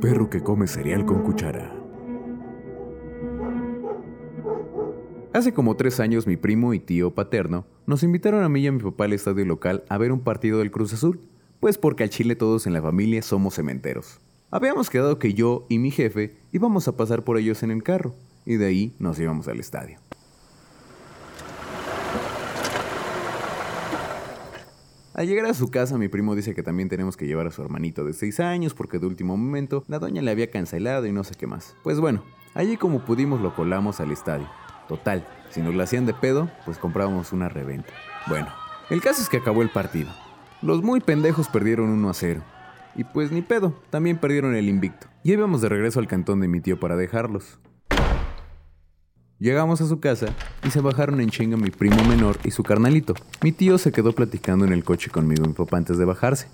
perro que come cereal con cuchara. Hace como tres años mi primo y tío paterno nos invitaron a mí y a mi papá al estadio local a ver un partido del Cruz Azul, pues porque al Chile todos en la familia somos cementeros. Habíamos quedado que yo y mi jefe íbamos a pasar por ellos en el carro, y de ahí nos íbamos al estadio. Al llegar a su casa, mi primo dice que también tenemos que llevar a su hermanito de 6 años porque de último momento la doña le había cancelado y no sé qué más. Pues bueno, allí como pudimos lo colamos al estadio. Total, si nos la hacían de pedo, pues comprábamos una reventa. Bueno, el caso es que acabó el partido. Los muy pendejos perdieron 1 a 0. Y pues ni pedo, también perdieron el invicto. Y íbamos de regreso al cantón de mi tío para dejarlos. Llegamos a su casa y se bajaron en chinga mi primo menor y su carnalito. Mi tío se quedó platicando en el coche conmigo y mi antes de bajarse.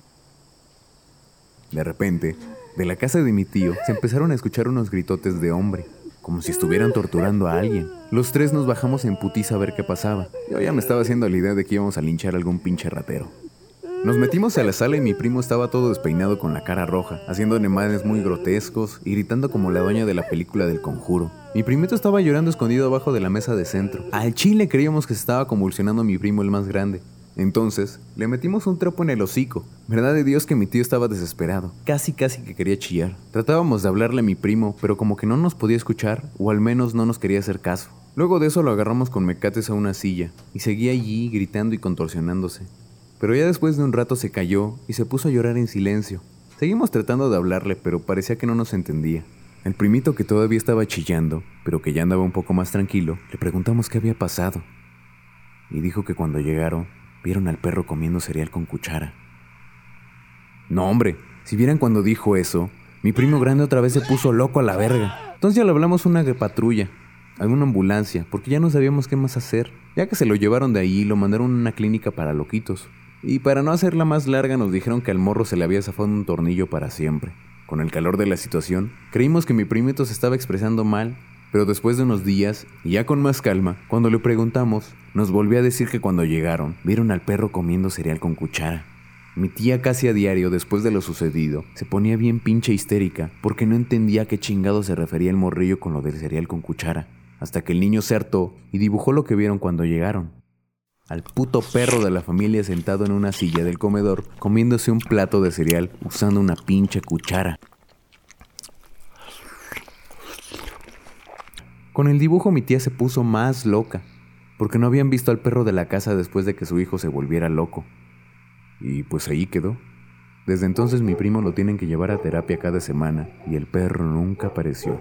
De repente, de la casa de mi tío se empezaron a escuchar unos gritotes de hombre, como si estuvieran torturando a alguien. Los tres nos bajamos en putiza a ver qué pasaba. Yo ya me estaba haciendo la idea de que íbamos a linchar a algún pinche ratero. Nos metimos a la sala y mi primo estaba todo despeinado con la cara roja, haciendo animales muy grotescos gritando como la doña de la película del conjuro. Mi primito estaba llorando escondido abajo de la mesa de centro. Al chile creíamos que se estaba convulsionando mi primo el más grande. Entonces, le metimos un trapo en el hocico. Verdad de Dios que mi tío estaba desesperado. Casi, casi que quería chillar. Tratábamos de hablarle a mi primo, pero como que no nos podía escuchar, o al menos no nos quería hacer caso. Luego de eso lo agarramos con mecates a una silla, y seguía allí gritando y contorsionándose. Pero ya después de un rato se cayó y se puso a llorar en silencio. Seguimos tratando de hablarle, pero parecía que no nos entendía. El primito que todavía estaba chillando, pero que ya andaba un poco más tranquilo, le preguntamos qué había pasado. Y dijo que cuando llegaron, vieron al perro comiendo cereal con cuchara. No, hombre, si vieran cuando dijo eso, mi primo grande otra vez se puso loco a la verga. Entonces ya le hablamos una patrulla, alguna ambulancia, porque ya no sabíamos qué más hacer. Ya que se lo llevaron de ahí, lo mandaron a una clínica para loquitos. Y para no hacerla más larga nos dijeron que al morro se le había zafado un tornillo para siempre. Con el calor de la situación, creímos que mi primito se estaba expresando mal, pero después de unos días, ya con más calma, cuando le preguntamos, nos volvió a decir que cuando llegaron, vieron al perro comiendo cereal con cuchara. Mi tía casi a diario, después de lo sucedido, se ponía bien pinche histérica porque no entendía a qué chingado se refería el morrillo con lo del cereal con cuchara, hasta que el niño se hartó y dibujó lo que vieron cuando llegaron al puto perro de la familia sentado en una silla del comedor comiéndose un plato de cereal usando una pinche cuchara. Con el dibujo mi tía se puso más loca, porque no habían visto al perro de la casa después de que su hijo se volviera loco. Y pues ahí quedó. Desde entonces mi primo lo tienen que llevar a terapia cada semana y el perro nunca apareció.